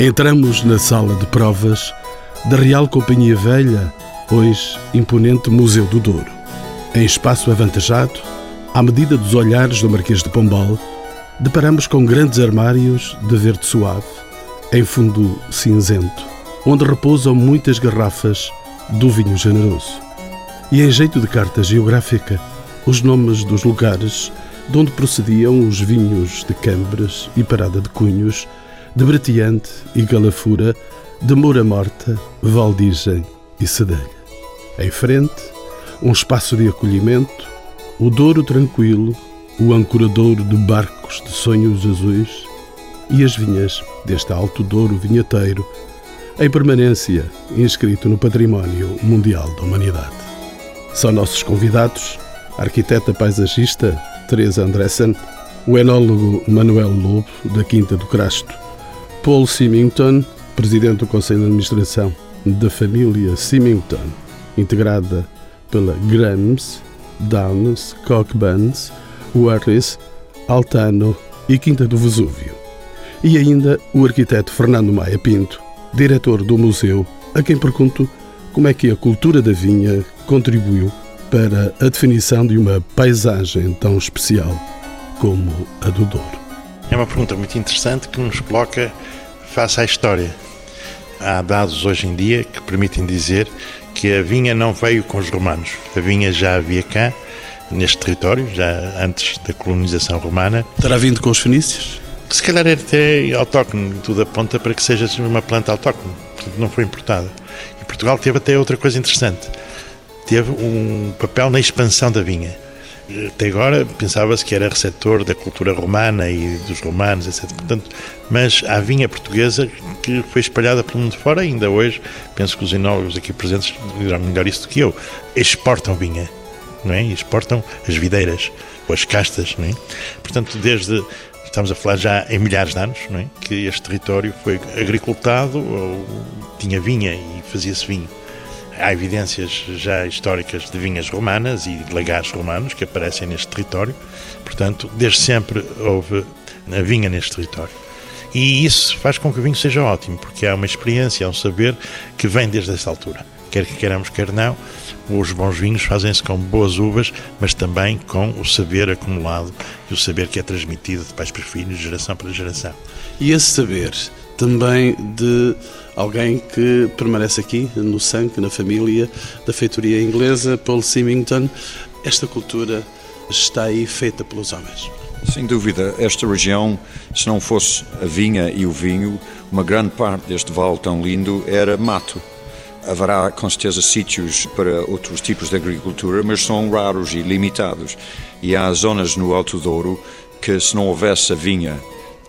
Entramos na sala de provas da Real Companhia Velha, hoje imponente Museu do Douro. Em espaço avantajado, à medida dos olhares do Marquês de Pombal, deparamos com grandes armários de verde suave, em fundo cinzento, onde repousam muitas garrafas do vinho generoso. E em jeito de carta geográfica, os nomes dos lugares de onde procediam os vinhos de Cambres e Parada de Cunhos de Bratiante e Galafura, de Moura Morta, Valdigem e Cedelha. Em frente, um espaço de acolhimento, o Douro tranquilo, o ancoradouro de barcos de sonhos azuis e as vinhas deste Alto Douro vinheteiro, em permanência inscrito no Património Mundial da Humanidade. São nossos convidados a arquiteta paisagista Teresa Andressen, o enólogo Manuel Lobo, da Quinta do Crasto, Paul Symington, presidente do Conselho de Administração da família Symington, integrada pela Grams, Downs, Cockburns, Warris, Altano e Quinta do Vesúvio. E ainda o arquiteto Fernando Maia Pinto, diretor do museu, a quem pergunto como é que a cultura da vinha contribuiu para a definição de uma paisagem tão especial como a do Douro. É uma pergunta muito interessante que nos coloca face à história. Há dados hoje em dia que permitem dizer que a vinha não veio com os romanos. A vinha já havia cá, neste território, já antes da colonização romana. Terá vindo com os fenícios? Se calhar era até autóctone, tudo aponta para que seja uma planta autóctone, portanto não foi importada. E Portugal teve até outra coisa interessante, teve um papel na expansão da vinha até agora pensava-se que era receptor da cultura romana e dos romanos, etc. Portanto, mas a vinha portuguesa que foi espalhada pelo mundo fora, ainda hoje, penso que os enólogos aqui presentes dirão melhor isso do que eu, exportam vinha, não é? Exportam as videiras, ou as castas, não é? Portanto, desde estamos a falar já em milhares de anos, não é? que este território foi agricultado, ou tinha vinha e fazia-se vinho. Há evidências já históricas de vinhas romanas e de lagares romanos que aparecem neste território. Portanto, desde sempre houve a vinha neste território. E isso faz com que o vinho seja ótimo, porque há uma experiência, há um saber que vem desde essa altura. Quer que queiramos, quer não, os bons vinhos fazem-se com boas uvas, mas também com o saber acumulado e o saber que é transmitido de pais para filhos, de geração para geração. E esse saber também de alguém que permanece aqui no sangue, na família da feitoria inglesa, Paul Symington. Esta cultura está aí feita pelos homens. Sem dúvida, esta região, se não fosse a vinha e o vinho, uma grande parte deste vale tão lindo era mato. Haverá com certeza sítios para outros tipos de agricultura, mas são raros e limitados. E há zonas no Alto Douro que, se não houvesse a vinha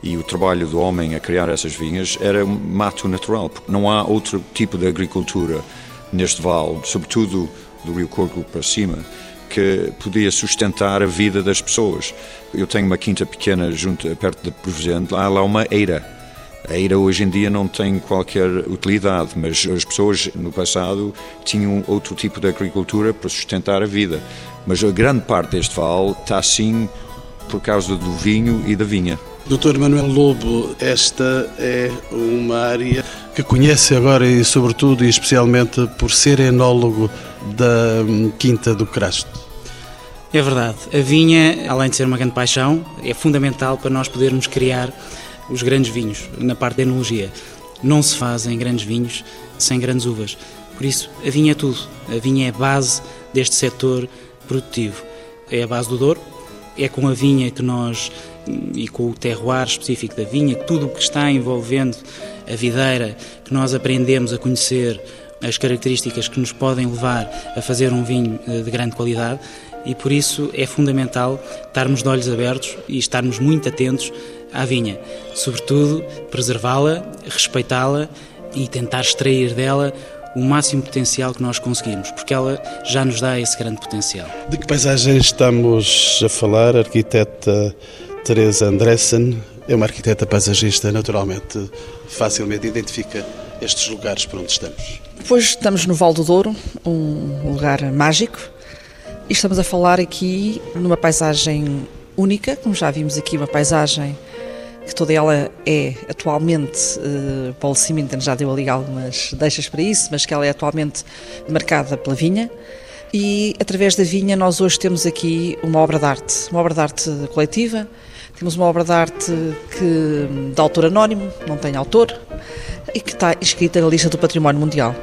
e o trabalho do homem a criar essas vinhas era um mato natural, porque não há outro tipo de agricultura neste vale, sobretudo do Rio Corgo para cima, que podia sustentar a vida das pessoas. Eu tenho uma quinta pequena junto perto de Providente, lá há lá uma eira. A eira hoje em dia não tem qualquer utilidade, mas as pessoas no passado tinham outro tipo de agricultura para sustentar a vida. Mas a grande parte deste vale está assim por causa do vinho e da vinha. Doutor Manuel Lobo, esta é uma área que conhece agora e, sobretudo e especialmente, por ser enólogo da hum, Quinta do Crasto. É verdade. A vinha, além de ser uma grande paixão, é fundamental para nós podermos criar os grandes vinhos na parte da enologia. Não se fazem grandes vinhos sem grandes uvas. Por isso, a vinha é tudo. A vinha é a base deste setor produtivo. É a base do Douro. É com a vinha que nós e com o terroir específico da vinha, tudo o que está envolvendo a videira, que nós aprendemos a conhecer as características que nos podem levar a fazer um vinho eh, de grande qualidade. E por isso é fundamental estarmos de olhos abertos e estarmos muito atentos à vinha, sobretudo preservá-la, respeitá-la e tentar extrair dela o máximo potencial que nós conseguirmos, porque ela já nos dá esse grande potencial. De que paisagem estamos a falar, arquiteta Teresa Andressen é uma arquiteta paisagista, naturalmente, facilmente identifica estes lugares por onde estamos. Pois estamos no Val do Douro, um lugar mágico, e estamos a falar aqui numa paisagem única, como já vimos aqui, uma paisagem que toda ela é atualmente, uh, Paulo Simington já deu ali algumas deixas para isso, mas que ela é atualmente marcada pela vinha. E através da vinha nós hoje temos aqui uma obra de arte, uma obra de arte coletiva. Temos uma obra de arte que, de autor anónimo, não tem autor, e que está inscrita na lista do Património Mundial.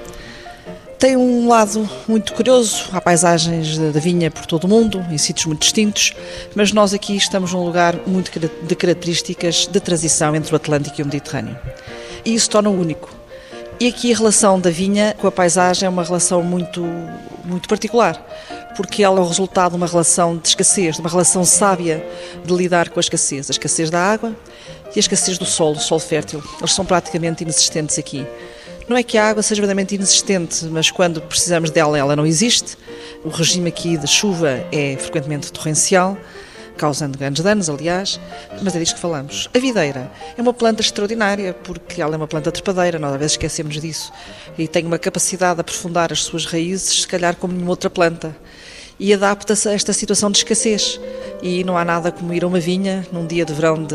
Tem um lado muito curioso, há paisagens da vinha por todo o mundo, em sítios muito distintos, mas nós aqui estamos num lugar muito de características de transição entre o Atlântico e o Mediterrâneo. E isso torna o único. E aqui a relação da vinha com a paisagem é uma relação muito, muito particular, porque ela é o resultado de uma relação de escassez, de uma relação sábia de lidar com a escassez, a escassez da água e a escassez do solo, o solo fértil. Eles são praticamente inexistentes aqui. Não é que a água seja verdadeiramente inexistente, mas quando precisamos dela, ela não existe. O regime aqui de chuva é frequentemente torrencial, causando grandes danos, aliás, mas é disto que falamos. A videira é uma planta extraordinária, porque ela é uma planta trepadeira, nós às vezes esquecemos disso, e tem uma capacidade de aprofundar as suas raízes, se calhar como nenhuma outra planta e adapta-se a esta situação de escassez. E não há nada como ir a uma vinha num dia de verão de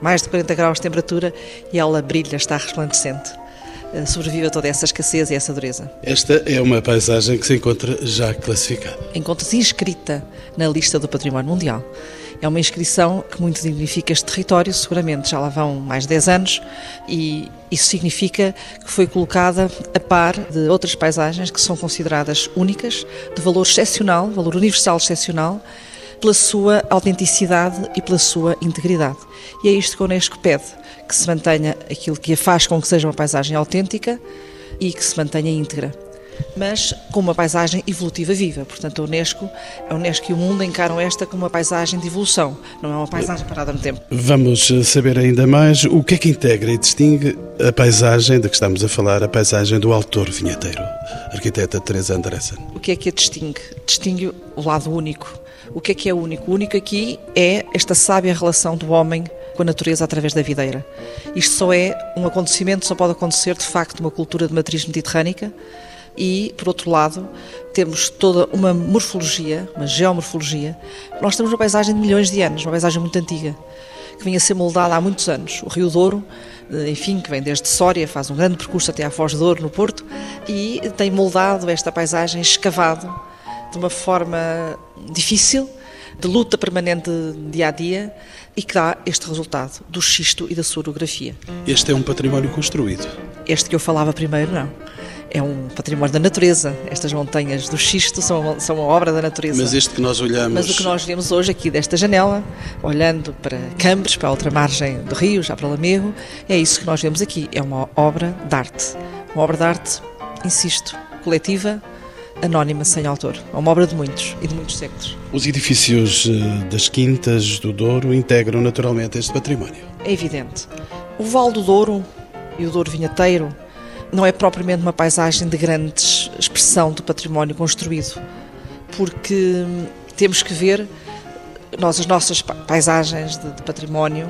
mais de 40 graus de temperatura e ela brilha, está resplandecente. Eh, sobrevive a toda essa escassez e essa dureza. Esta é uma paisagem que se encontra já classificada. Encontra-se inscrita na lista do Património Mundial. É uma inscrição que muito dignifica este território, seguramente já lá vão mais de 10 anos, e isso significa que foi colocada a par de outras paisagens que são consideradas únicas, de valor excepcional, valor universal excepcional, pela sua autenticidade e pela sua integridade. E é isto que a Unesco pede que se mantenha aquilo que a faz com que seja uma paisagem autêntica e que se mantenha íntegra. Mas com uma paisagem evolutiva viva. Portanto, a Unesco, a Unesco e o mundo encaram esta como uma paisagem de evolução, não é uma paisagem parada no tempo. Vamos saber ainda mais o que é que integra e distingue a paisagem de que estamos a falar, a paisagem do autor vinheteiro, arquiteta Teresa Andressen. O que é que a distingue? Distingue o lado único. O que é que é único? O único aqui é esta sábia relação do homem com a natureza através da videira. Isto só é um acontecimento, só pode acontecer de facto numa cultura de matriz mediterrânica e, por outro lado, temos toda uma morfologia, uma geomorfologia. Nós temos uma paisagem de milhões de anos, uma paisagem muito antiga, que vinha a ser moldada há muitos anos. O Rio Douro, eh, enfim, que vem desde Sória, faz um grande percurso até à Foz de Douro, no Porto, e tem moldado esta paisagem escavado de uma forma difícil, de luta permanente dia a dia, e que dá este resultado do xisto e da sua orografia. Este é um património construído? Este que eu falava primeiro, não. É um património da natureza. Estas montanhas do xisto são, são uma obra da natureza. Mas este que nós olhamos. Mas o que nós vemos hoje aqui desta janela, olhando para Cambres, para a outra margem do rio, já para Lamego, é isso que nós vemos aqui. É uma obra de arte. Uma obra de arte, insisto, coletiva, anónima, sem autor. É uma obra de muitos e de muitos séculos. Os edifícios eh, das Quintas do Douro integram naturalmente este património. É evidente. O Val do Douro e o Douro Vinheteiro não é propriamente uma paisagem de grande expressão do património construído, porque temos que ver nós as nossas paisagens de, de património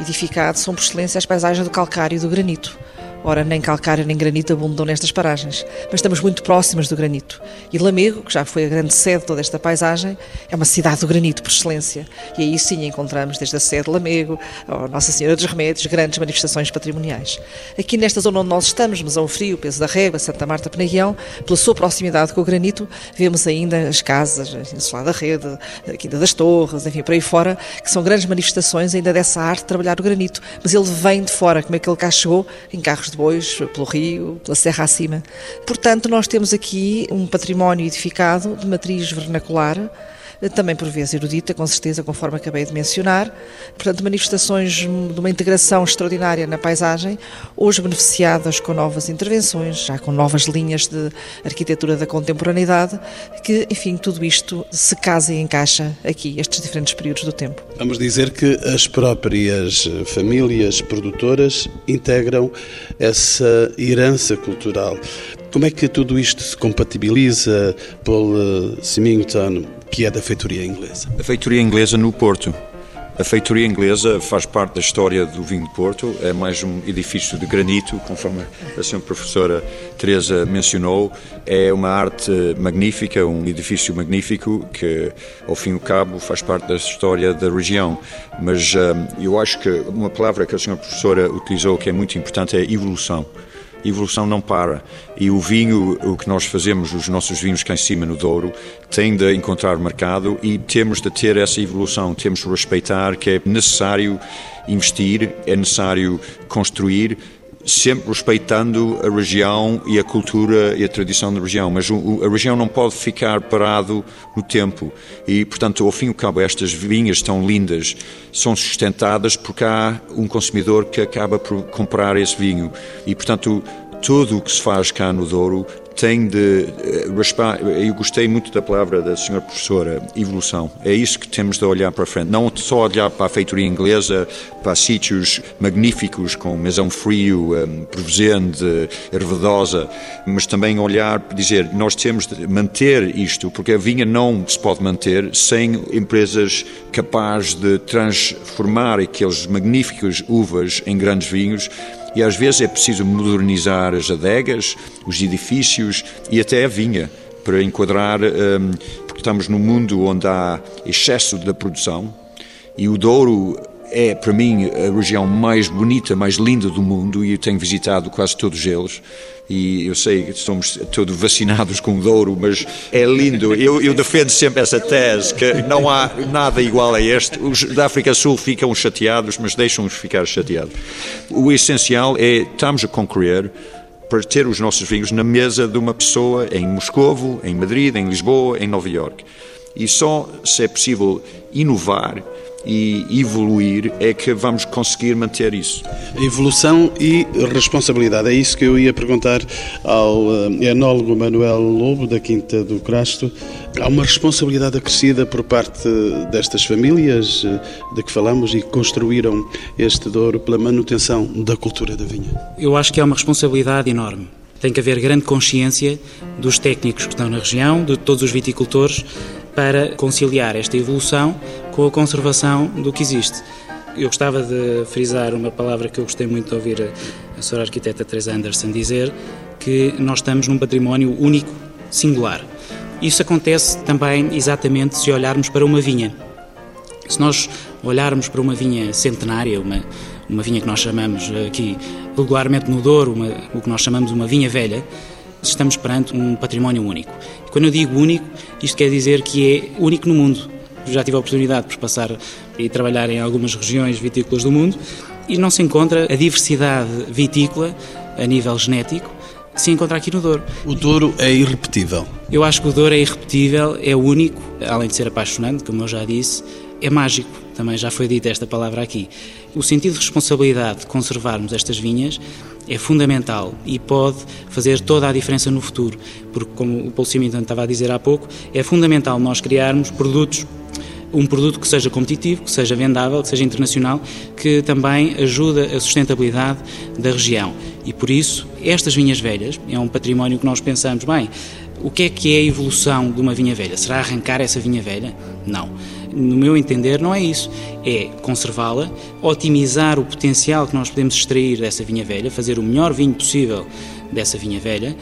edificado são por excelência as paisagens do calcário e do granito Ora, nem calcário nem granito abundam nestas paragens, mas estamos muito próximas do granito. E Lamego, que já foi a grande sede de toda esta paisagem, é uma cidade do granito por excelência. E aí sim encontramos desde a sede de Lamego, a Nossa Senhora dos Remédios, grandes manifestações patrimoniais. Aqui nesta zona onde nós estamos, Mesão Frio, Peso da Régua, Santa Marta, Penaguião, pela sua proximidade com o granito, vemos ainda as casas, a Insular da Rede, a Quinta das Torres, enfim, por aí fora, que são grandes manifestações ainda dessa arte de trabalhar o granito. Mas ele vem de fora, como é que ele cá chegou, em carros de bois, pelo rio, pela serra acima. Portanto, nós temos aqui um património edificado de matriz vernacular, também por vezes erudita, com certeza, conforme acabei de mencionar. Portanto, manifestações de uma integração extraordinária na paisagem, hoje beneficiadas com novas intervenções, já com novas linhas de arquitetura da contemporaneidade, que, enfim, tudo isto se casa e encaixa aqui, estes diferentes períodos do tempo. Vamos dizer que as próprias famílias produtoras integram essa herança cultural. Como é que tudo isto se compatibiliza, Paul Symington, que é da feitoria inglesa? A feitoria inglesa no Porto. A feitoria inglesa faz parte da história do vinho de Porto, é mais um edifício de granito, conforme a senhora professora Teresa mencionou. É uma arte magnífica, um edifício magnífico que, ao fim e ao cabo, faz parte da história da região. Mas hum, eu acho que uma palavra que a senhora professora utilizou que é muito importante é evolução evolução não para. E o vinho, o que nós fazemos, os nossos vinhos cá em cima no Douro, tem de encontrar mercado e temos de ter essa evolução, temos de respeitar que é necessário investir, é necessário construir, sempre respeitando a região e a cultura e a tradição da região, mas a região não pode ficar parado no tempo. E, portanto, ao fim e ao cabo, estas vinhas tão lindas são sustentadas porque há um consumidor que acaba por comprar esse vinho. E, portanto, tudo o que se faz cá no Douro tem de eh, eu gostei muito da palavra da senhora professora, evolução. É isso que temos de olhar para frente. Não só olhar para a feitoria inglesa, para sítios magníficos com Maison Frio, um, Hervedosa, mas também olhar dizer, nós temos de manter isto, porque a vinha não se pode manter sem empresas capazes de transformar aqueles magníficos uvas em grandes vinhos e às vezes é preciso modernizar as adegas, os edifícios e até a vinha para enquadrar, um, porque estamos num mundo onde há excesso da produção e o Douro é, para mim, a região mais bonita, mais linda do mundo e eu tenho visitado quase todos eles. E eu sei que somos todos vacinados com Douro, mas é lindo. Eu, eu, defendo sempre essa tese, que não há nada igual a este. Os da África Sul ficam chateados, mas deixam-nos ficar chateados. O essencial é estamos a concorrer para ter os nossos vinhos na mesa de uma pessoa em Moscovo, em Madrid, em Lisboa, em Nova Iorque. E só se é possível inovar e evoluir é que vamos conseguir manter isso. Evolução e responsabilidade. É isso que eu ia perguntar ao eh, enólogo Manuel Lobo, da Quinta do Crasto. Há uma responsabilidade acrescida por parte destas famílias eh, de que falamos e que construíram este Douro pela manutenção da cultura da vinha? Eu acho que é uma responsabilidade enorme. Tem que haver grande consciência dos técnicos que estão na região, de todos os viticultores, para conciliar esta evolução com a conservação do que existe. Eu gostava de frisar uma palavra que eu gostei muito de ouvir a, senhora arquiteta Teresa Anderson dizer, que nós estamos num património único, singular. Isso acontece também exatamente se olharmos para uma vinha. Se nós olharmos para uma vinha centenária, uma, uma vinha que nós chamamos aqui regularmente no Douro, uma, o que nós chamamos uma vinha velha, estamos perante um património único. E quando eu digo único, isto quer dizer que é único no mundo. Já tive a oportunidade de passar e trabalhar em algumas regiões vitícolas do mundo e não se encontra a diversidade vitícola a nível genético que se encontra aqui no Douro. O Douro é irrepetível. Eu acho que o Douro é irrepetível, é único, além de ser apaixonante, como eu já disse, é mágico. Também já foi dita esta palavra aqui. O sentido de responsabilidade de conservarmos estas vinhas é fundamental e pode fazer toda a diferença no futuro, porque, como o Paulo Simington estava a dizer há pouco, é fundamental nós criarmos produtos um produto que seja competitivo, que seja vendável, que seja internacional, que também ajuda a sustentabilidade da região. E por isso, estas vinhas velhas é um património que nós pensamos, bem, o que é que é a evolução de uma vinha velha? Será arrancar essa vinha velha? Não no meu entender, não é isso. É conservá-la, otimizar o potencial que nós podemos extrair dessa vinha velha, fazer o melhor vinho possível dessa vinha velha.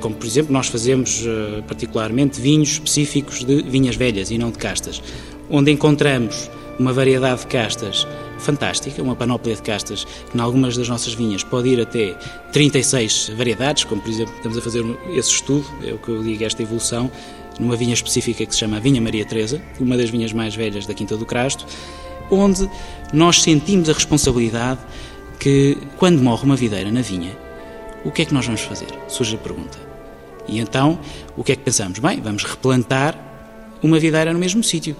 Como, por exemplo, nós fazemos eh, particularmente vinhos específicos de vinhas velhas e não de castas, onde encontramos uma variedade de castas fantástica, uma panóplia de castas que, em algumas das nossas vinhas, pode ir até 36 variedades, como, por exemplo, estamos a fazer esse estudo, é o que eu digo, esta evolução, numa vinha específica que se chama a Vinha Maria Teresa, uma das vinhas mais velhas da Quinta do Crasto, onde nós sentimos a responsabilidade que, quando morre uma videira na vinha, o que é que nós vamos fazer? Surge a pergunta. E então, o que é que pensamos? Bem, vamos replantar uma videira no mesmo sítio.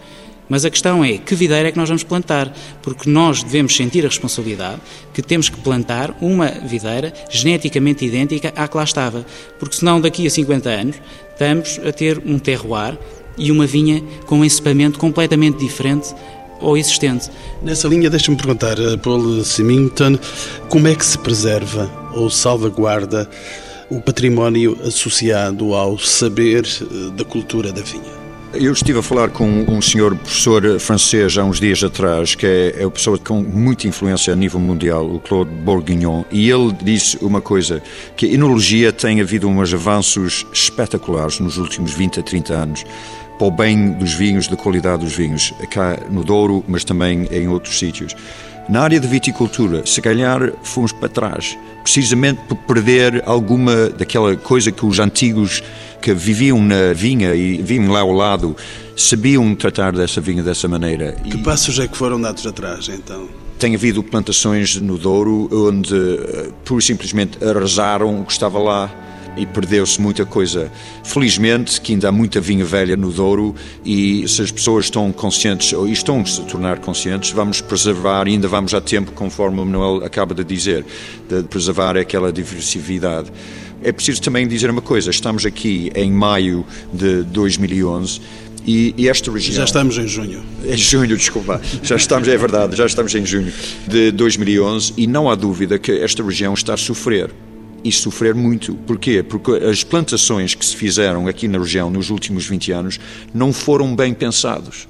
Mas a questão é que videira é que nós vamos plantar, porque nós devemos sentir a responsabilidade que temos que plantar uma videira geneticamente idêntica à que lá estava, porque senão daqui a 50 anos estamos a ter um terroir e uma vinha com um encipamento completamente diferente ou existente. Nessa linha, deixa-me perguntar, Paul Simington, como é que se preserva ou salvaguarda o património associado ao saber eh, da cultura da vinha? Eu estive a falar com um senhor professor francês há uns dias atrás, que é, é uma pessoa com muita influência a nível mundial, o Claude Bourguignon, e ele disse uma coisa, que a enologia tem havido uns avanços espetaculares nos últimos 20 a 30 anos para o bem dos vinhos, da qualidade dos vinhos, cá no Douro, mas também em outros sítios. Na área de viticultura, se calhar fomos para trás, precisamente por perder alguma daquela coisa que os antigos que viviam na vinha e viviam lá ao lado sabiam tratar dessa vinha dessa maneira. Que e... passos é que foram dados atrás, então? Tem havido plantações no Douro onde, eh, por simplesmente, arrasaram o que estava lá e perdeu-se muita coisa. Felizmente que ainda há muita vinha velha no Douro e se as pessoas estão conscientes ou estão -se a tornar conscientes, vamos preservar, ainda vamos a tempo, conforme o Manuel acaba de dizer, de preservar aquela diversidade. É preciso também dizer uma coisa, estamos aqui em maio de 2011 e, e, esta região. Já estamos em junho. Em junho, desculpa. Já estamos, é verdade, já estamos em junho de 2011 e não há dúvida que esta região está a sofrer e sofrer muito. Porquê? Porque as plantações que se fizeram aqui na região nos últimos 20 anos não foram bem pensados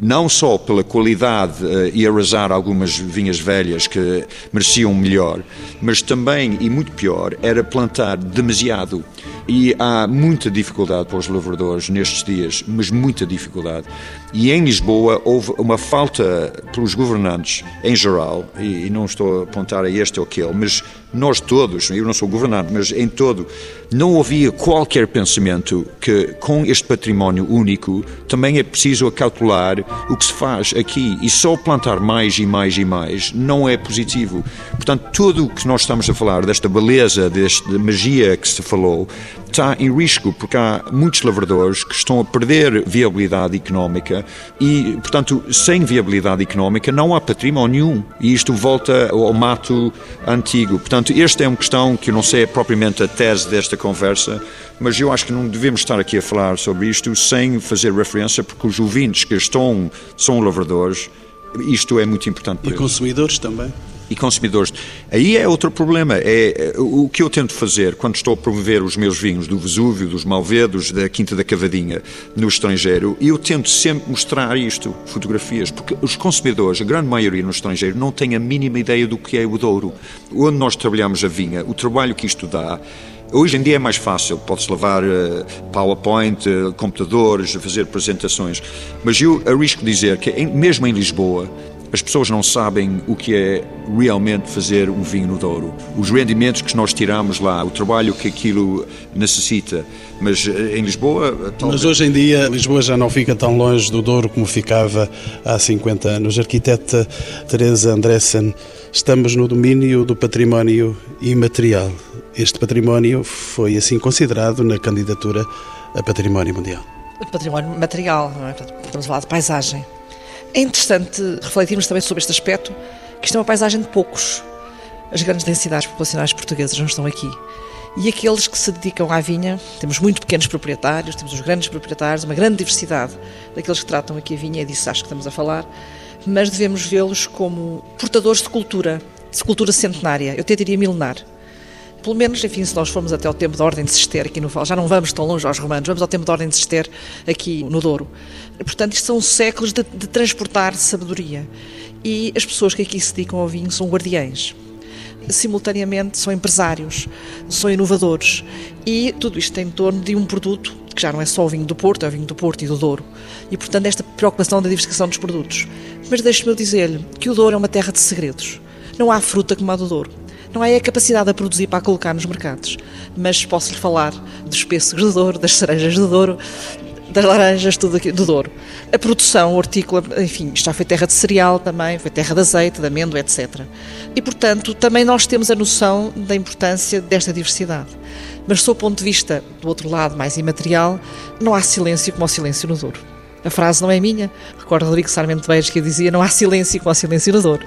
não só pela qualidade uh, e arrasar algumas vinhas velhas que mereciam melhor, mas também, e muito pior, era plantar demasiado. E há muita dificuldade para os lavradores nestes dias, mas muita dificuldade. E em Lisboa houve uma falta pelos governantes em geral, e, e não estou a apontar a este ou aquele, mas nós todos, eu não sou governante, mas em todo, não havia qualquer pensamento que com este património único também é preciso acautelar o que se faz aqui e só plantar mais e mais e mais não é positivo. Portanto, tudo o que nós estamos a falar, desta beleza, desta magia que se falou, está em risco, porque há muitos lavradores que estão a perder viabilidade económica e, portanto, sem viabilidade económica não há património nenhum. E isto volta ao mato antigo. Portanto, esta é uma questão que eu não sei propriamente a tese desta conversa, mas eu acho que não devemos estar aqui a falar sobre isto sem fazer referência, porque os ouvintes que estão são lavradores, isto é muito importante para E eles. consumidores também e consumidores. Aí é outro problema. É, é o que eu tento fazer quando estou a promover os meus vinhos do Vesúvio, dos Malvedos, da Quinta da Cavadinha no estrangeiro, eu tento sempre mostrar isto, fotografias, porque os consumidores, a grande maioria no estrangeiro, não têm a mínima ideia do que é o Douro. Onde nós trabalhamos a vinha, o trabalho que isto dá. Hoje em dia é mais fácil, pode-se levar uh, PowerPoint, uh, computadores, fazer apresentações, mas eu arrisco dizer que, mesmo em Lisboa, as pessoas não sabem o que é realmente fazer um vinho no Douro. Os rendimentos que nós tiramos lá, o trabalho que aquilo necessita. Mas eh, em Lisboa. Eh, talvez... Mas hoje em dia, Lisboa já não fica tão longe do Douro como ficava há 50 anos. Arquiteta Teresa Andressen, estamos no domínio do património imaterial. Este património foi assim considerado na candidatura a Património Mundial. Património material, é? estamos a falar de paisagem é interessante refletirmos também sobre este aspecto, que isto é uma paisagem de poucos. As grandes densidades populacionais portuguesas não estão aqui. E aqueles que se dedicam à vinha, temos muito pequenos proprietários, temos os grandes proprietários, uma grande diversidade daqueles que tratam aqui a vinha, é disso acho que estamos a falar, mas devemos vê-los como portadores de cultura, de cultura centenária, eu até diria milenar. Pelo menos, enfim, se nós formos até ao tempo da Ordem de Cister aqui no Val, já não vamos tão longe aos romanos, vamos ao tempo da Ordem de Cister aqui no Douro. Portanto, isto são séculos de, de transportar sabedoria. E as pessoas que aqui se dedicam ao vinho são guardiães simultaneamente são empresários, são inovadores e tudo isto em torno de um produto que já não é só o vinho do Porto, é o vinho do Porto e do Douro. E, portanto, esta preocupação da diversificação dos produtos. Mas deixe-me dizer-lhe que o Douro é uma terra de segredos. Não há fruta como a do Douro. Não é a capacidade a produzir para a colocar nos mercados, mas posso-lhe falar dos pêssegos do Douro, das cerejas do Douro, das laranjas, tudo aqui do Douro. A produção hortícola, enfim, já foi terra de cereal também, foi terra de azeite, de amêndoa, etc. E, portanto, também nós temos a noção da importância desta diversidade. Mas, sob o ponto de vista, do outro lado, mais imaterial, não há silêncio como o silêncio no Douro. A frase não é minha, recordo Rodrigo Sarmento Beires que dizia não há silêncio como o silêncio no Douro.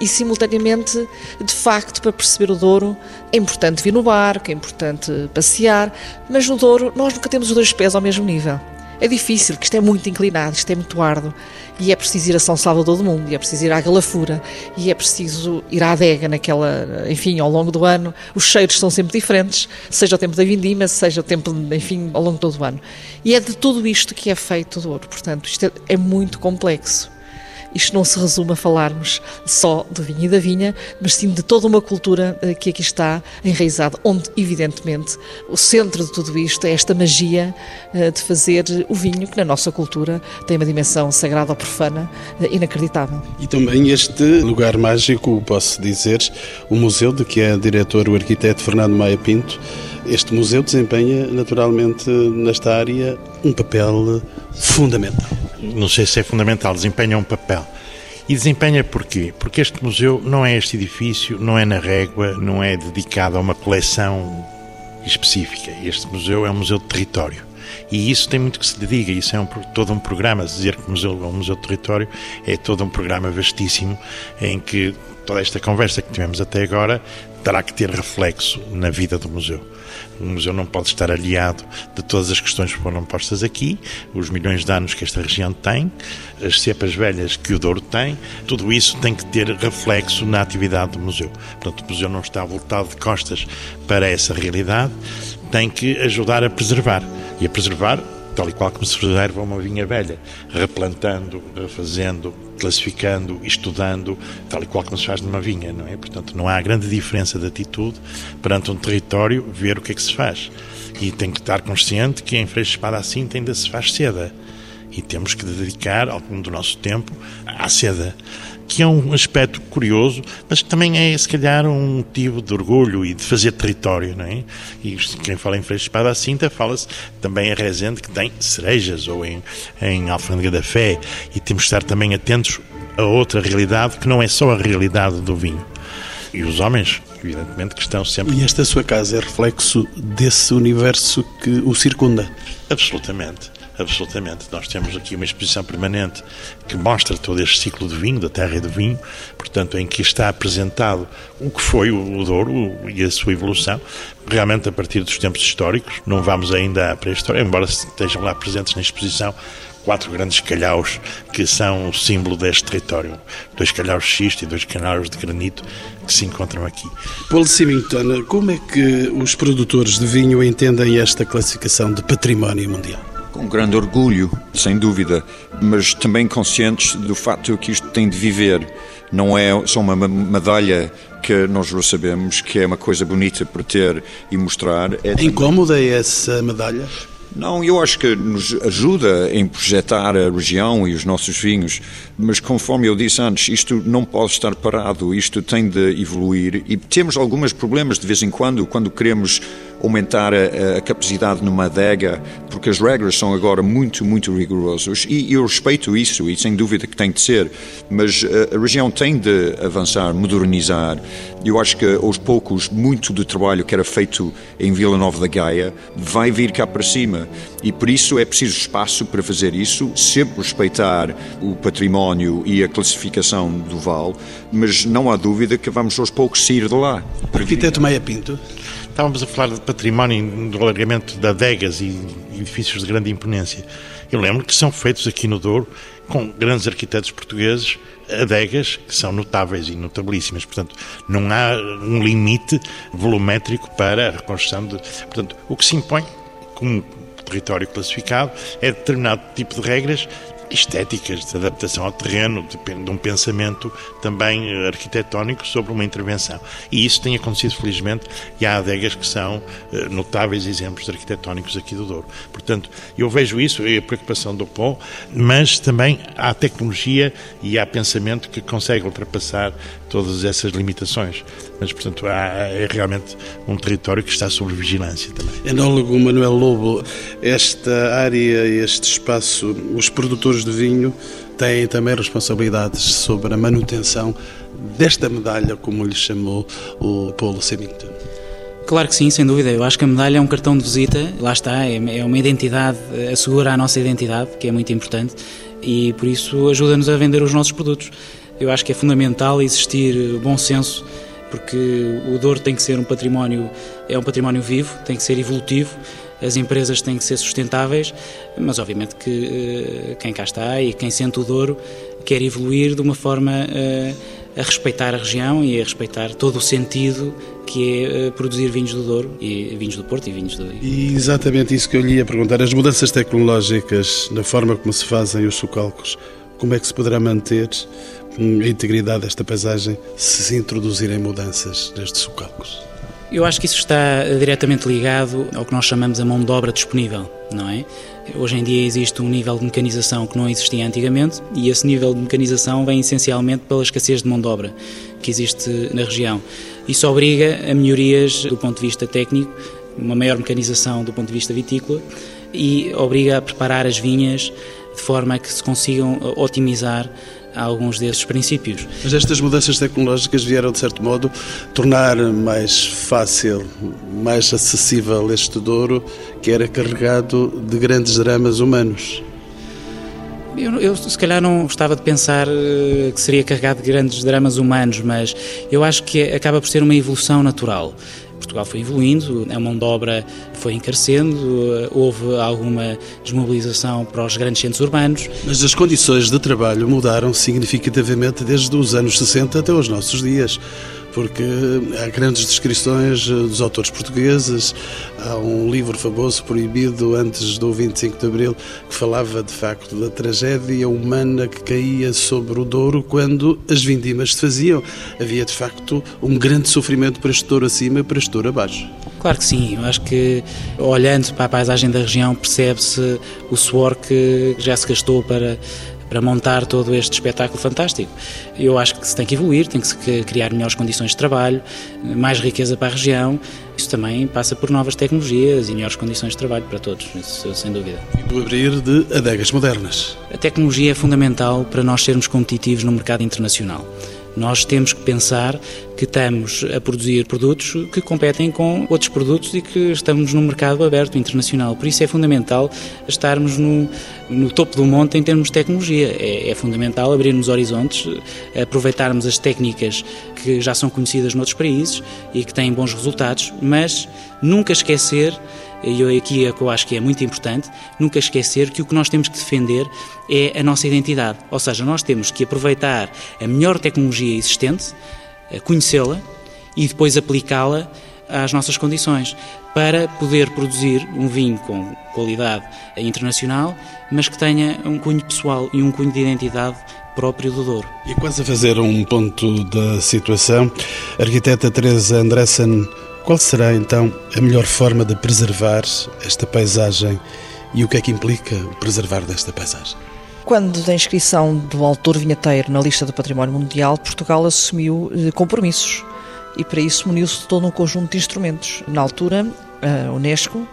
E simultaneamente, de facto, para perceber o Douro, é importante vir no barco, é importante passear, mas no Douro nós nunca temos os dois pés ao mesmo nível. É difícil, que isto é muito inclinado, isto é muito árduo e é preciso ir a São Salvador do Mundo, e é preciso ir à Galafura, e é preciso ir à adega naquela, enfim, ao longo do ano. Os cheiros são sempre diferentes, seja o tempo da vindima, seja o tempo, enfim, ao longo de todo o ano. E é de tudo isto que é feito o Douro, portanto, isto é, é muito complexo. Isto não se resume a falarmos só do vinho e da vinha, mas sim de toda uma cultura eh, que aqui está enraizada, onde, evidentemente, o centro de tudo isto é esta magia eh, de fazer o vinho, que na nossa cultura tem uma dimensão sagrada ou profana eh, inacreditável. E também este lugar mágico, posso dizer, o museu de que é diretor o arquiteto Fernando Maia Pinto, este museu desempenha naturalmente nesta área um papel fundamental. Não sei se é fundamental, desempenha um papel. E desempenha porquê? Porque este museu não é este edifício, não é na régua, não é dedicado a uma coleção específica. Este museu é um museu de território. E isso tem muito que se diga, isso é um, todo um programa. Dizer que o museu é um museu de território é todo um programa vastíssimo em que toda esta conversa que tivemos até agora terá que ter reflexo na vida do museu. O museu não pode estar aliado de todas as questões que foram postas aqui, os milhões de anos que esta região tem, as cepas velhas que o Douro tem, tudo isso tem que ter reflexo na atividade do museu. Portanto, o museu não está voltado de costas para essa realidade, tem que ajudar a preservar. E a preservar tal e qual como se preserva uma vinha velha, replantando, refazendo, classificando, estudando, tal e qual como se faz numa vinha, não é? Portanto, não há grande diferença de atitude perante um território ver o que é que se faz. E tem que estar consciente que em Freixo Espada assim ainda se faz seda. E temos que dedicar algum do nosso tempo à seda que é um aspecto curioso, mas que também é, se calhar, um motivo de orgulho e de fazer território, não é? E quem fala em Freixo Espada à Cinta, fala-se também a Rezende, que tem cerejas, ou em, em Alfândega da Fé, e temos de estar também atentos a outra realidade, que não é só a realidade do vinho. E os homens, evidentemente, que estão sempre... E esta sua casa é reflexo desse universo que o circunda? Absolutamente absolutamente. Nós temos aqui uma exposição permanente que mostra todo este ciclo de vinho, da terra e do vinho, portanto, em que está apresentado o que foi o Douro e a sua evolução, realmente a partir dos tempos históricos. Não vamos ainda à pré-história, embora estejam lá presentes na exposição quatro grandes calhaus que são o símbolo deste território. Dois calhaus de xisto e dois calhaus de granito que se encontram aqui. Paulo Simington, como é que os produtores de vinho entendem esta classificação de património mundial? Com grande orgulho, sem dúvida, mas também conscientes do facto que isto tem de viver. Não é só uma medalha que nós recebemos, que é uma coisa bonita para ter e mostrar. É Incómoda é essa medalha? Não, eu acho que nos ajuda em projetar a região e os nossos vinhos, mas conforme eu disse antes, isto não pode estar parado, isto tem de evoluir e temos alguns problemas de vez em quando, quando queremos aumentar a, a, capacidade numa adega, porque as regras são agora muito, muito rigorosas e eu respeito isso e sem dúvida que tem de ser, mas a, a região tem de avançar, modernizar. Eu acho que aos poucos muito do trabalho que era feito em Vila Nova da Gaia vai vir cá para cima e por isso é preciso espaço para fazer isso, sempre respeitar o património e a classificação do Val, mas não há dúvida que vamos aos poucos sair de lá. Arquiteto Maia Pinto. Estávamos a falar de património, do alargamento de adegas e edifícios de grande imponência. Eu lembro que são feitos aqui no Douro, com grandes arquitetos portugueses, adegas que são notáveis e notabilíssimas. Portanto, não há um limite volumétrico para a reconstrução de. Portanto, o que se impõe como território classificado é determinado tipo de regras estéticas, de adaptação ao terreno, depende de um pensamento também eh, arquitetónico sobre uma intervenção. E isso tem acontecido, felizmente, e há adegas que são eh, notáveis exemplos arquitetónicos aqui do Douro. Portanto, eu vejo isso, é a preocupação do POM, mas também há tecnologia e há pensamento que consegue ultrapassar todas essas limitações. Mas, portanto, há, é realmente um território que está sob vigilância também. Enólogo Manuel Lobo, esta área, este espaço, os produtores de vinho têm também responsabilidades sobre a manutenção desta medalha, como lhe chamou o Paulo Semington. Claro que sim, sem dúvida. Eu acho que a medalha é um cartão de visita, lá está, é, é uma identidade, assegura a nossa identidade, que é muito importante, e por isso ajuda-nos a vender os nossos produtos. Eu acho que é fundamental existir bom senso, porque o Douro tem que ser um património, é um património vivo, tem que ser evolutivo as empresas têm que ser sustentáveis, mas obviamente que quem cá está e quem sente o Douro quer evoluir de uma forma a respeitar a região e a respeitar todo o sentido que é produzir vinhos do Douro e vinhos do Porto e vinhos do E exatamente isso que eu lhe ia perguntar, as mudanças tecnológicas na forma como se fazem os socalcos, como é que se poderá manter a integridade desta paisagem se se introduzirem mudanças nestes socalcos? Eu acho que isso está diretamente ligado ao que nós chamamos a mão de obra disponível, não é? Hoje em dia existe um nível de mecanização que não existia antigamente e esse nível de mecanização vem essencialmente pela escassez de mão de obra que existe na região. Isso obriga a melhorias do ponto de vista técnico, uma maior mecanização do ponto de vista vitícola e obriga a preparar as vinhas de forma a que se consigam otimizar alguns desses princípios. Mas estas mudanças tecnológicas vieram, de certo modo, tornar mais fácil, mais acessível este Douro, que era carregado de grandes dramas humanos. Eu, eu, se calhar não gostava de pensar que seria carregado de grandes dramas humanos, mas eu acho que acaba por ser uma evolução natural. Portugal foi evoluindo, a mão de obra foi encarecendo, houve alguma desmobilização para os grandes centros urbanos. Mas as condições de trabalho mudaram significativamente desde os anos 60 até os nossos dias porque há grandes descrições dos autores portugueses. Há um livro famoso, proibido antes do 25 de Abril, que falava de facto da tragédia humana que caía sobre o Douro quando as vindimas se faziam. Havia de facto um grande sofrimento para este Douro acima e para este Douro abaixo. Claro que sim, eu acho que olhando para a paisagem da região percebe-se o suor que já se gastou para para montar todo este espetáculo fantástico. Eu acho que se tem que evoluir, tem que se criar melhores condições de trabalho, mais riqueza para a região. Isso também passa por novas tecnologias e melhores condições de trabalho para todos, isso sem dúvida. E do abrir de adegas modernas. A tecnologia é fundamental para nós sermos competitivos no mercado internacional. Nós temos que pensar que estamos a produzir produtos que competem com outros produtos e que estamos num mercado aberto internacional. Por isso é fundamental estarmos no, no topo do monte em termos de tecnologia. É, é fundamental abrirmos horizontes, aproveitarmos as técnicas que já são conhecidas noutros países e que têm bons resultados, mas nunca esquecer e aqui é que eu acho que é muito importante, nunca esquecer que o que nós temos que defender é a nossa identidade. Ou seja, nós temos que aproveitar a melhor tecnologia existente, conhecê-la e depois aplicá-la às nossas condições, para poder produzir um vinho com qualidade internacional, mas que tenha um cunho pessoal e um cunho de identidade próprio do Douro. E quase a fazer um ponto da situação, a arquiteta Teresa Andressen qual será então a melhor forma de preservar esta paisagem e o que é que implica preservar desta paisagem? Quando da inscrição do autor vinheteiro na lista do Património Mundial, Portugal assumiu eh, compromissos e para isso muniu-se de todo um conjunto de instrumentos. Na altura, a Unesco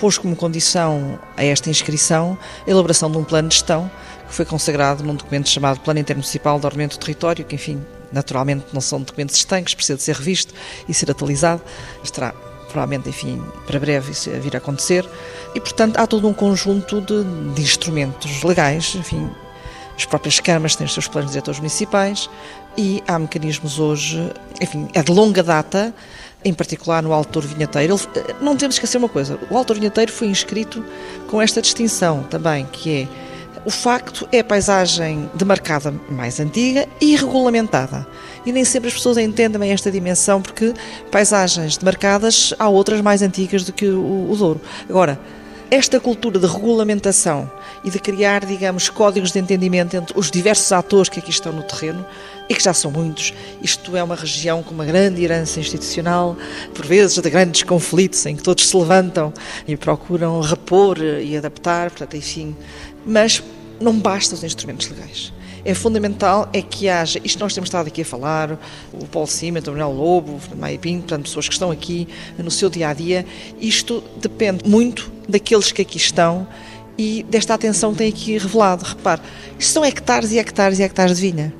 pôs como condição a esta inscrição a elaboração de um plano de gestão que foi consagrado num documento chamado Plano Intermunicipal de Ordenamento do Território, que enfim Naturalmente não são documentos estanques, precisa de ser revisto e ser atualizado. Estará provavelmente, enfim, para breve isso vir a acontecer. E, portanto, há todo um conjunto de, de instrumentos legais, enfim, as próprias câmaras têm os seus planos diretores municipais e há mecanismos hoje, enfim, é de longa data, em particular no autor vinheteiro. Não temos de esquecer uma coisa, o autor vinheteiro foi inscrito com esta distinção também, que é o facto é a paisagem demarcada mais antiga e regulamentada. E nem sempre as pessoas entendem bem esta dimensão, porque paisagens demarcadas há outras mais antigas do que o, o Douro. Agora, esta cultura de regulamentação e de criar, digamos, códigos de entendimento entre os diversos atores que aqui estão no terreno, e que já são muitos, isto é uma região com uma grande herança institucional, por vezes de grandes conflitos, em que todos se levantam e procuram repor e adaptar, portanto, enfim, mas não basta os instrumentos legais. É fundamental é que haja, isto nós temos estado aqui a falar, o Paulo Cimento, o Manuel Lobo, o Maia Pinto, portanto, pessoas que estão aqui no seu dia-a-dia, isto depende muito daqueles que aqui estão e desta atenção que tem aqui revelado. Repare, isto são hectares e hectares e hectares de vinha.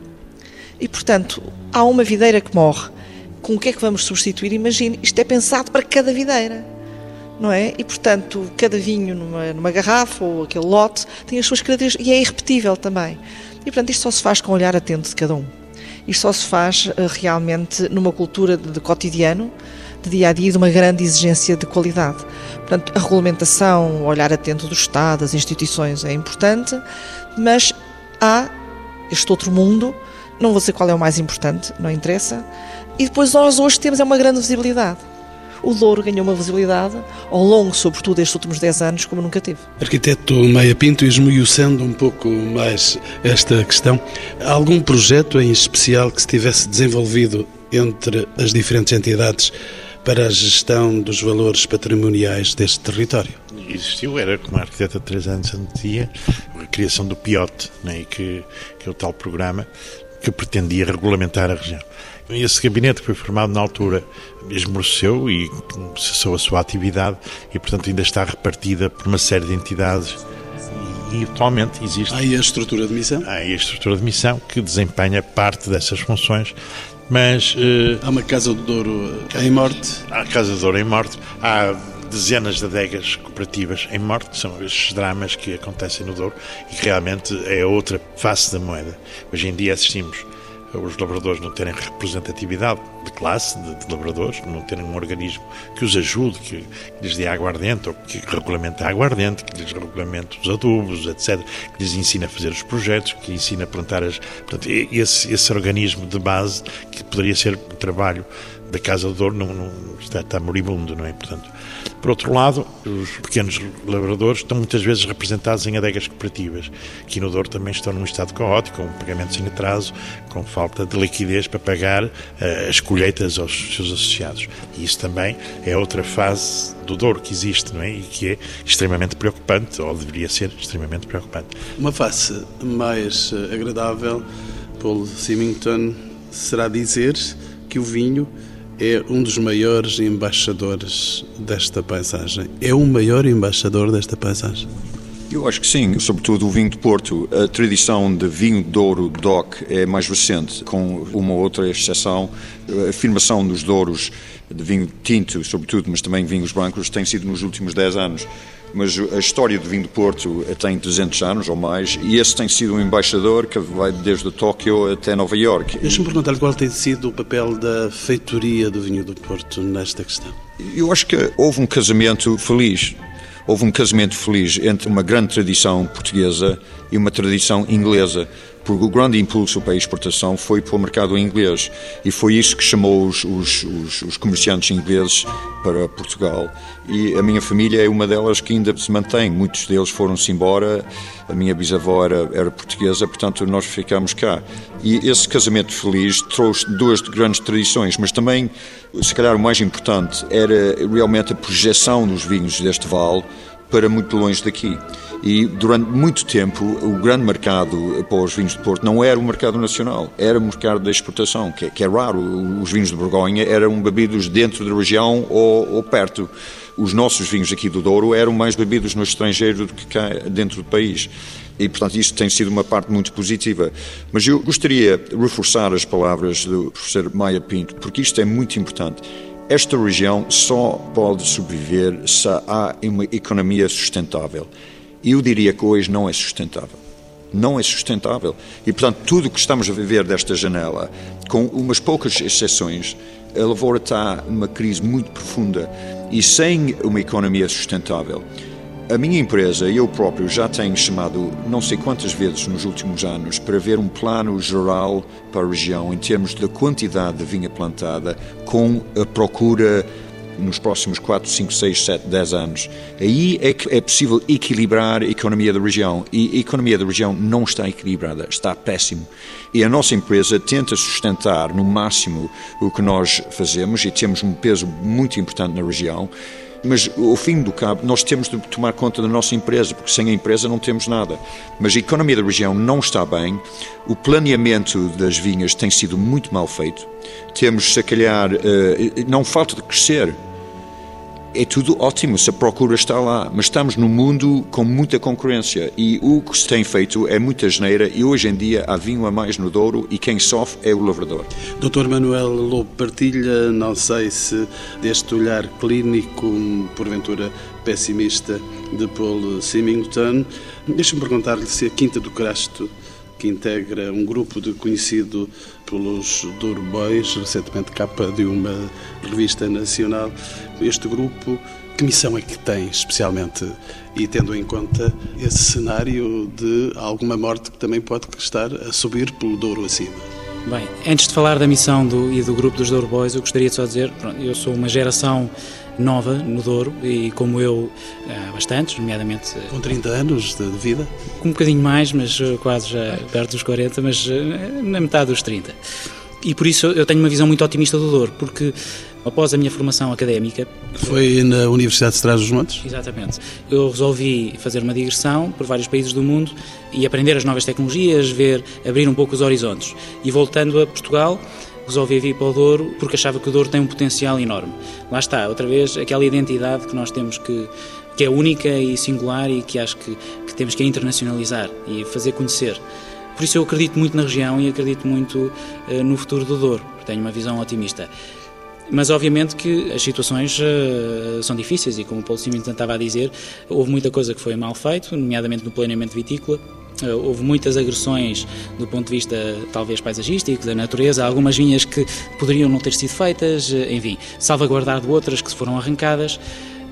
E, portanto, há uma videira que morre. Com o que é que vamos substituir? Imagine, isto é pensado para cada videira não é? E, portanto, cada vinho numa, numa garrafa ou aquele lote tem as suas características e é irrepetível também. E, portanto, isto só se faz com o olhar atento de cada um. Isto só se faz uh, realmente numa cultura de, de cotidiano, de dia a dia de uma grande exigência de qualidade. Portanto, a regulamentação, o olhar atento do Estado, das instituições é importante, mas há este outro mundo, não vou dizer qual é o mais importante, não interessa, e depois nós hoje temos é uma grande visibilidade. O Douro ganhou uma visibilidade ao longo, sobretudo, destes últimos 10 anos, como nunca teve. Arquiteto Meia Pinto, esmiuçando um pouco mais esta questão, há algum projeto em especial que se tivesse desenvolvido entre as diferentes entidades para a gestão dos valores patrimoniais deste território? Existiu, era como a arquiteta Teresa anos antedia, a criação do PIOT, né, que, que é o tal programa que pretendia regulamentar a região. Esse gabinete que foi formado na altura esmoreceu e cessou a sua atividade e, portanto, ainda está repartida por uma série de entidades e atualmente existe. Há aí a estrutura de missão? Há aí a estrutura de missão que desempenha parte dessas funções, mas. Uh, há uma Casa do Douro em morte? Há a Casa do Douro em morte, há dezenas de adegas cooperativas em morte, são estes dramas que acontecem no Douro e que realmente é outra face da moeda. Hoje em dia assistimos os labradores não terem representatividade de classe de, de labradores, não terem um organismo que os ajude, que, lhes dê aguardente, ou que regulamente a aguardente, que lhes regulamente os adubos, etc., que lhes ensine a fazer os projetos, que ensine a plantar as. Portanto, esse, esse organismo de base, que poderia ser um trabalho da Casa do Douro, não, não, está, está moribundo, não é? Portanto, por outro lado, os pequenos labradores estão muitas vezes representados em adegas cooperativas. Aqui no Douro também estão num estado caótico, com pagamentos sem atraso, com falta de liquidez para pagar uh, as colheitas aos seus associados. E isso também é outra fase do Douro que existe, não é? E que é extremamente preocupante, ou deveria ser extremamente preocupante. Uma face mais eh, agradável, Paul Symington, será dizer que o vinho é um dos maiores embaixadores desta paisagem. É o maior embaixador desta paisagem. Eu acho que sim, sobretudo o vinho de Porto. A tradição de vinho de ouro DOC é mais recente, com uma outra exceção. A afirmação dos douros de vinho tinto, sobretudo, mas também vinhos brancos, tem sido nos últimos 10 anos mas a história do vinho do Porto tem 300 anos ou mais e esse tem sido um embaixador que vai desde Tóquio até Nova York. Deixa-me perguntar-lhe qual tem sido o papel da feitoria do vinho do Porto nesta questão. Eu acho que houve um casamento feliz. Houve um casamento feliz entre uma grande tradição portuguesa e uma tradição inglesa porque o grande impulso para a exportação foi para o mercado inglês e foi isso que chamou os, os, os, os, comerciantes ingleses para Portugal. E a minha família é uma delas que ainda se mantém. Muitos deles foram-se embora. A minha bisavó era, era portuguesa, portanto nós ficámos cá. E esse casamento feliz trouxe duas grandes tradições, mas também, se calhar, o mais importante era realmente a projeção dos vinhos deste vale para muito longe daqui. E durante muito tempo o grande mercado para os vinhos de Porto não era o mercado nacional, era o mercado da exportação, que é, que é raro. Os vinhos de Borgonha eram bebidos dentro da região ou, ou perto os nossos vinhos aqui do Douro eram mais bebidos no estrangeiro do que cá dentro do país. E, portanto, isso tem sido uma parte muito positiva. Mas eu gostaria de reforçar as palavras do professor Maia Pinto, porque isto é muito importante. Esta região só pode sobreviver se há uma economia sustentável. Eu diria que hoje não é sustentável. Não é sustentável. E, portanto, tudo o que estamos a viver desta janela, com umas poucas exceções, a lavoura está numa crise muito profunda e sem uma economia sustentável. A minha empresa e eu próprio já tenho chamado não sei quantas vezes nos últimos anos para ver um plano geral para a região em termos da quantidade de vinha plantada com a procura nos próximos 4, 5, 6, 7, 10 anos. Aí é que é possível equilibrar a economia da região. E a economia da região não está equilibrada, está péssimo. E a nossa empresa tenta sustentar no máximo o que nós fazemos e temos um peso muito importante na região. Mas, ao fim do cabo, nós temos de tomar conta da nossa empresa, porque sem a empresa não temos nada. Mas a economia da região não está bem, o planeamento das vinhas tem sido muito mal feito. Temos, se calhar, eh, não falta de crescer, é tudo ótimo se a procura está lá, mas estamos num mundo com muita concorrência e o que se tem feito é muita geneira e hoje em dia há vinho a mais no Douro e quem sofre é o lavrador. Dr. Manuel Lobo partilha, não sei se deste olhar clínico, porventura pessimista, de Paul Symington. Deixe-me perguntar-lhe se a Quinta do Crasto que integra um grupo de conhecido pelos Douro Boys, recentemente capa de uma revista nacional. Este grupo, que missão é que tem especialmente? E tendo em conta esse cenário de alguma morte que também pode estar a subir pelo Douro acima. Bem, antes de falar da missão do, e do grupo dos Douro Boys, eu gostaria de só dizer, pronto, eu sou uma geração nova no Douro e como eu há bastantes, nomeadamente... Com 30 anos de vida? Com um bocadinho mais, mas eh, quase já perto dos 40, mas eh, na metade dos 30. E por isso eu tenho uma visão muito otimista do Douro, porque após a minha formação académica... Foi na Universidade de Trás-os-Montes? Exatamente. Eu resolvi fazer uma digressão por vários países do mundo e aprender as novas tecnologias, ver, abrir um pouco os horizontes. E voltando a Portugal, resolvi vir para o Douro porque achava que o Douro tem um potencial enorme. Lá está, outra vez, aquela identidade que nós temos que, que é única e singular e que acho que, que temos que internacionalizar e fazer conhecer. Por isso eu acredito muito na região e acredito muito uh, no futuro do Douro. Tenho uma visão otimista. Mas obviamente que as situações uh, são difíceis e como o Paulo Simões estava a dizer, houve muita coisa que foi mal feito, nomeadamente no planeamento vitícola, eh, houve muitas agressões do ponto de vista talvez paisagístico, da natureza, algumas vinhas que poderiam não ter sido feitas, eh, enfim, salvaguardado outras que foram arrancadas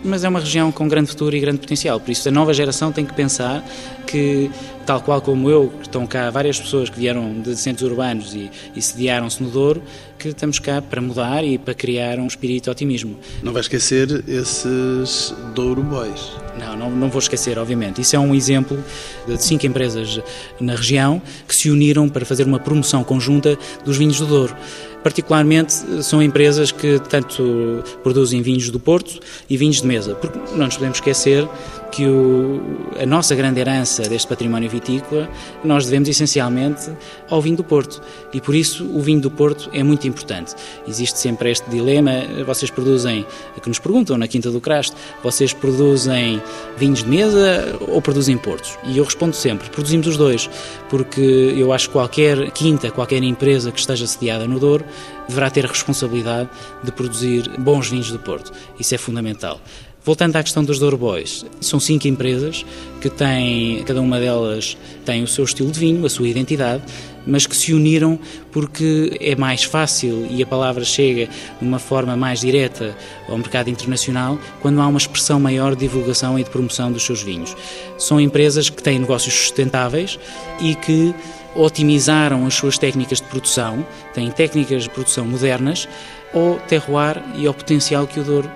mas é uma região com grande futuro e grande potencial. Por isso, a nova geração tem que pensar que, tal qual como eu, estão cá várias pessoas que vieram de centros urbanos e, e sediaram-se no Douro, que estamos cá para mudar e para criar um espírito de otimismo. Não vai esquecer esses Douro Boys. Não, não, não, vou esquecer, obviamente. Isso é um exemplo de cinco empresas na região que se uniram para fazer uma promoção conjunta dos vinhos do Douro. Particularmente são empresas que tanto produzem vinhos do Porto e vinhos de mesa, porque não nos podemos esquecer que o, a nossa grande herança deste património vitícola nós devemos essencialmente ao vinho do Porto e por isso o vinho do Porto é muito importante. Existe sempre este dilema, vocês produzem, que nos perguntam na Quinta do Crasto, vocês produzem vinhos de mesa ou produzem portos? E eu respondo sempre, produzimos os dois, porque eu acho que qualquer quinta, qualquer empresa que esteja sediada no Douro deverá ter a responsabilidade de produzir bons vinhos do Porto. Isso é fundamental. Voltando à questão dos Douro Boys, são cinco empresas que têm, cada uma delas tem o seu estilo de vinho, a sua identidade, mas que se uniram porque é mais fácil e a palavra chega de uma forma mais direta ao mercado internacional quando há uma expressão maior de divulgação e de promoção dos seus vinhos. São empresas que têm negócios sustentáveis e que otimizaram as suas técnicas de produção, têm técnicas de produção modernas ao terroir e ao potencial que o Douro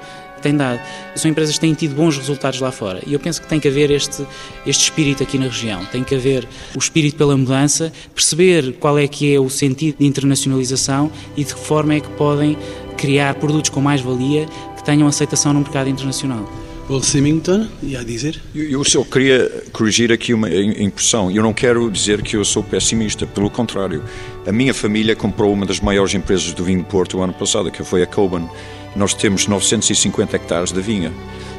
tem dado. São empresas que têm tido bons resultados lá fora e eu penso que tem que haver este, este espírito aqui na região, tem que haver o espírito pela mudança, perceber qual é que é o sentido de internacionalização e de que forma é que podem criar produtos com mais valia que tenham aceitação no mercado internacional. Paul Symington, ia dizer? Eu, eu só queria corrigir aqui uma impressão. Eu não quero dizer que eu sou pessimista, pelo contrário. A minha família comprou uma das maiores empresas do vinho de Porto o ano passado, que foi a Coban. Nós temos 950 hectares de vinha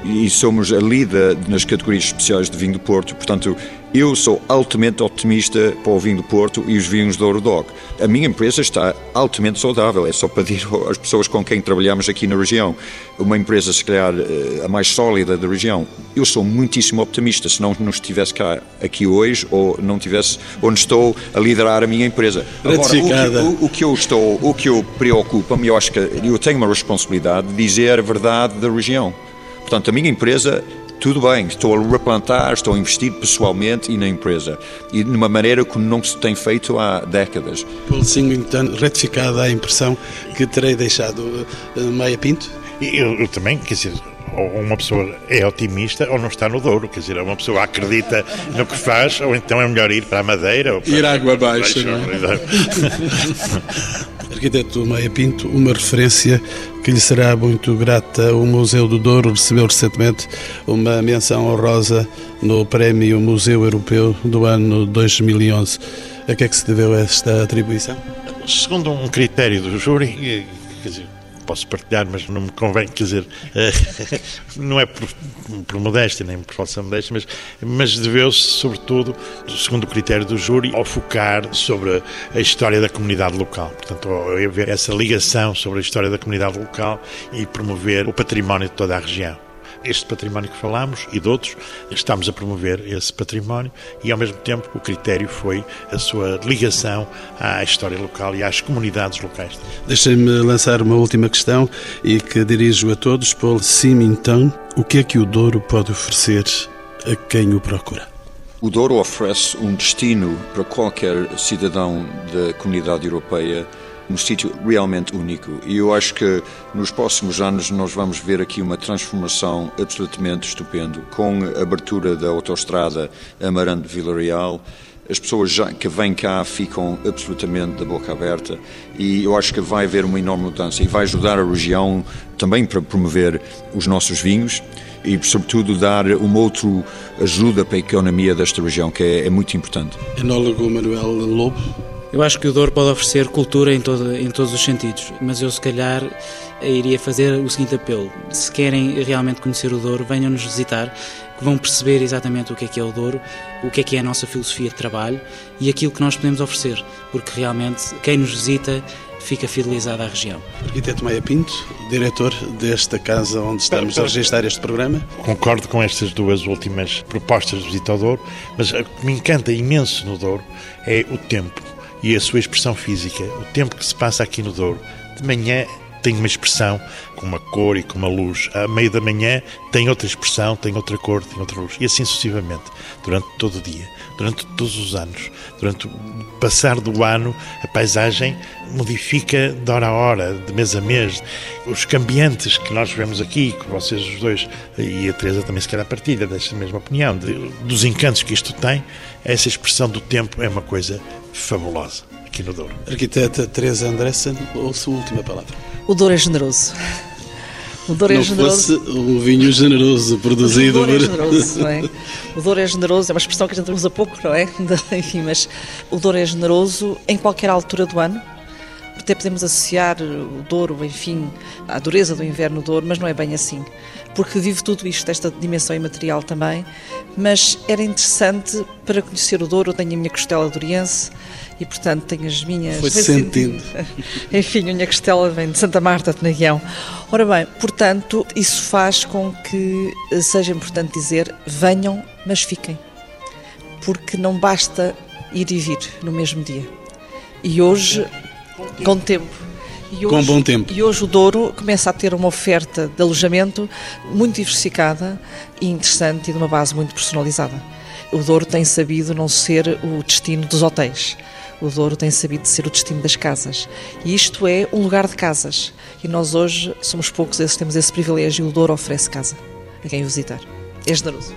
e somos a líder nas categorias especiais de vinho do Porto. Portanto, eu sou altamente otimista para o vinho do Porto e os vinhos do Eurodoc. A minha empresa está altamente saudável, é só para dizer às pessoas com quem trabalhamos aqui na região. Uma empresa, se calhar, eh, a mais sólida da região. Eu sou muitíssimo optimista, se não, estivesse cá aqui hoje ou não tivesse onde estou a liderar a minha empresa. Agora, o, que, o, o que eu estou, o que eu preocupa-me, eu acho que eu tenho uma responsabilidade de dizer a verdade da região. Portanto, a minha empresa tudo bem, estou a replantar, estou a investir pessoalmente e na empresa. E de uma maneira que não se tem feito há décadas. Paul Singington, retificada a impressão que terei deixado uh, meia pinto? Eu, eu também, quer dizer, ou uma pessoa é otimista ou não está no Douro, quer dizer, uma pessoa acredita no que faz, ou então é melhor ir para a Madeira. Ou para... Ir água abaixo, não é? Arquiteto Meia Pinto, uma referência que lhe será muito grata. O Museu do Douro recebeu recentemente uma menção honrosa no Prémio Museu Europeu do ano 2011. A que é que se deveu esta atribuição? Segundo um critério do júri, quer dizer, posso partilhar, mas não me convém, quer dizer, não é por, por modéstia, nem por falsa modéstia, mas, mas deveu-se, sobretudo, segundo o critério do júri, ao focar sobre a história da comunidade local. Portanto, haver ver essa ligação sobre a história da comunidade local e promover o património de toda a região. Este património que falámos e de outros, estamos a promover esse património e, ao mesmo tempo, o critério foi a sua ligação à história local e às comunidades locais. Deixem-me lançar uma última questão e que dirijo a todos. Paul Simington, o que é que o Douro pode oferecer a quem o procura? O Douro oferece um destino para qualquer cidadão da comunidade europeia um sítio realmente único. E eu acho que nos próximos anos nós vamos ver aqui uma transformação absolutamente estupenda, com a abertura da autoestrada Amarante-Vila Real. As pessoas já, que vêm cá ficam absolutamente da boca aberta e eu acho que vai haver uma enorme mudança e vai ajudar a região também para promover os nossos vinhos e, sobretudo, dar uma outra ajuda para a economia desta região, que é, é muito importante. Enólogo Manuel Lobo. Eu acho que o Douro pode oferecer cultura em, todo, em todos os sentidos, mas eu, se calhar, iria fazer o seguinte apelo: se querem realmente conhecer o Douro, venham-nos visitar, que vão perceber exatamente o que é que é o Douro, o que é que é a nossa filosofia de trabalho e aquilo que nós podemos oferecer, porque realmente quem nos visita fica fidelizado à região. Arquiteto Maia Pinto, diretor desta casa onde estamos a registrar este programa. Concordo com estas duas últimas propostas de visita ao Douro, mas o que me encanta imenso no Douro é o tempo e a sua expressão física. O tempo que se passa aqui no Douro. De manhã tem uma expressão com uma cor e com uma luz. À meio da manhã tem outra expressão, tem outra cor, tem outra luz. E assim sucessivamente, durante todo o dia, durante todos os anos. Durante o passar do ano, a paisagem modifica de hora a hora, de mês a mês. Os cambiantes que nós vemos aqui, que vocês os dois, e a Teresa também se calhar partilha desta mesma opinião, de, dos encantos que isto tem, essa expressão do tempo é uma coisa fabulosa aqui no Douro. Arquiteta Teresa Andressen, ou sua última palavra? O Douro é generoso. O Douro é não generoso. fosse um vinho generoso produzido. O Douro é generoso, não é? O Douro é generoso, é uma expressão que a gente usa pouco, não é? Enfim, mas o Douro é generoso em qualquer altura do ano. Até podemos associar o Douro, enfim, à dureza do inverno do Douro, mas não é bem assim. Porque vive tudo isto, esta dimensão imaterial também. Mas era interessante para conhecer o Douro, eu tenho a minha costela doriense, e portanto tenho as minhas. Foi sentindo. Enfim, a minha costela vem de Santa Marta de Naguião. Ora bem, portanto, isso faz com que seja importante dizer: venham, mas fiquem. Porque não basta ir e vir no mesmo dia. E hoje, com tempo. Hoje, com bom tempo. E hoje o Douro começa a ter uma oferta de alojamento muito diversificada e interessante e de uma base muito personalizada. O Douro tem sabido não ser o destino dos hotéis o Douro tem sabido ser o destino das casas. E isto é um lugar de casas. E nós hoje somos poucos esses temos esse privilégio e o Douro oferece casa a quem visitar. É generoso.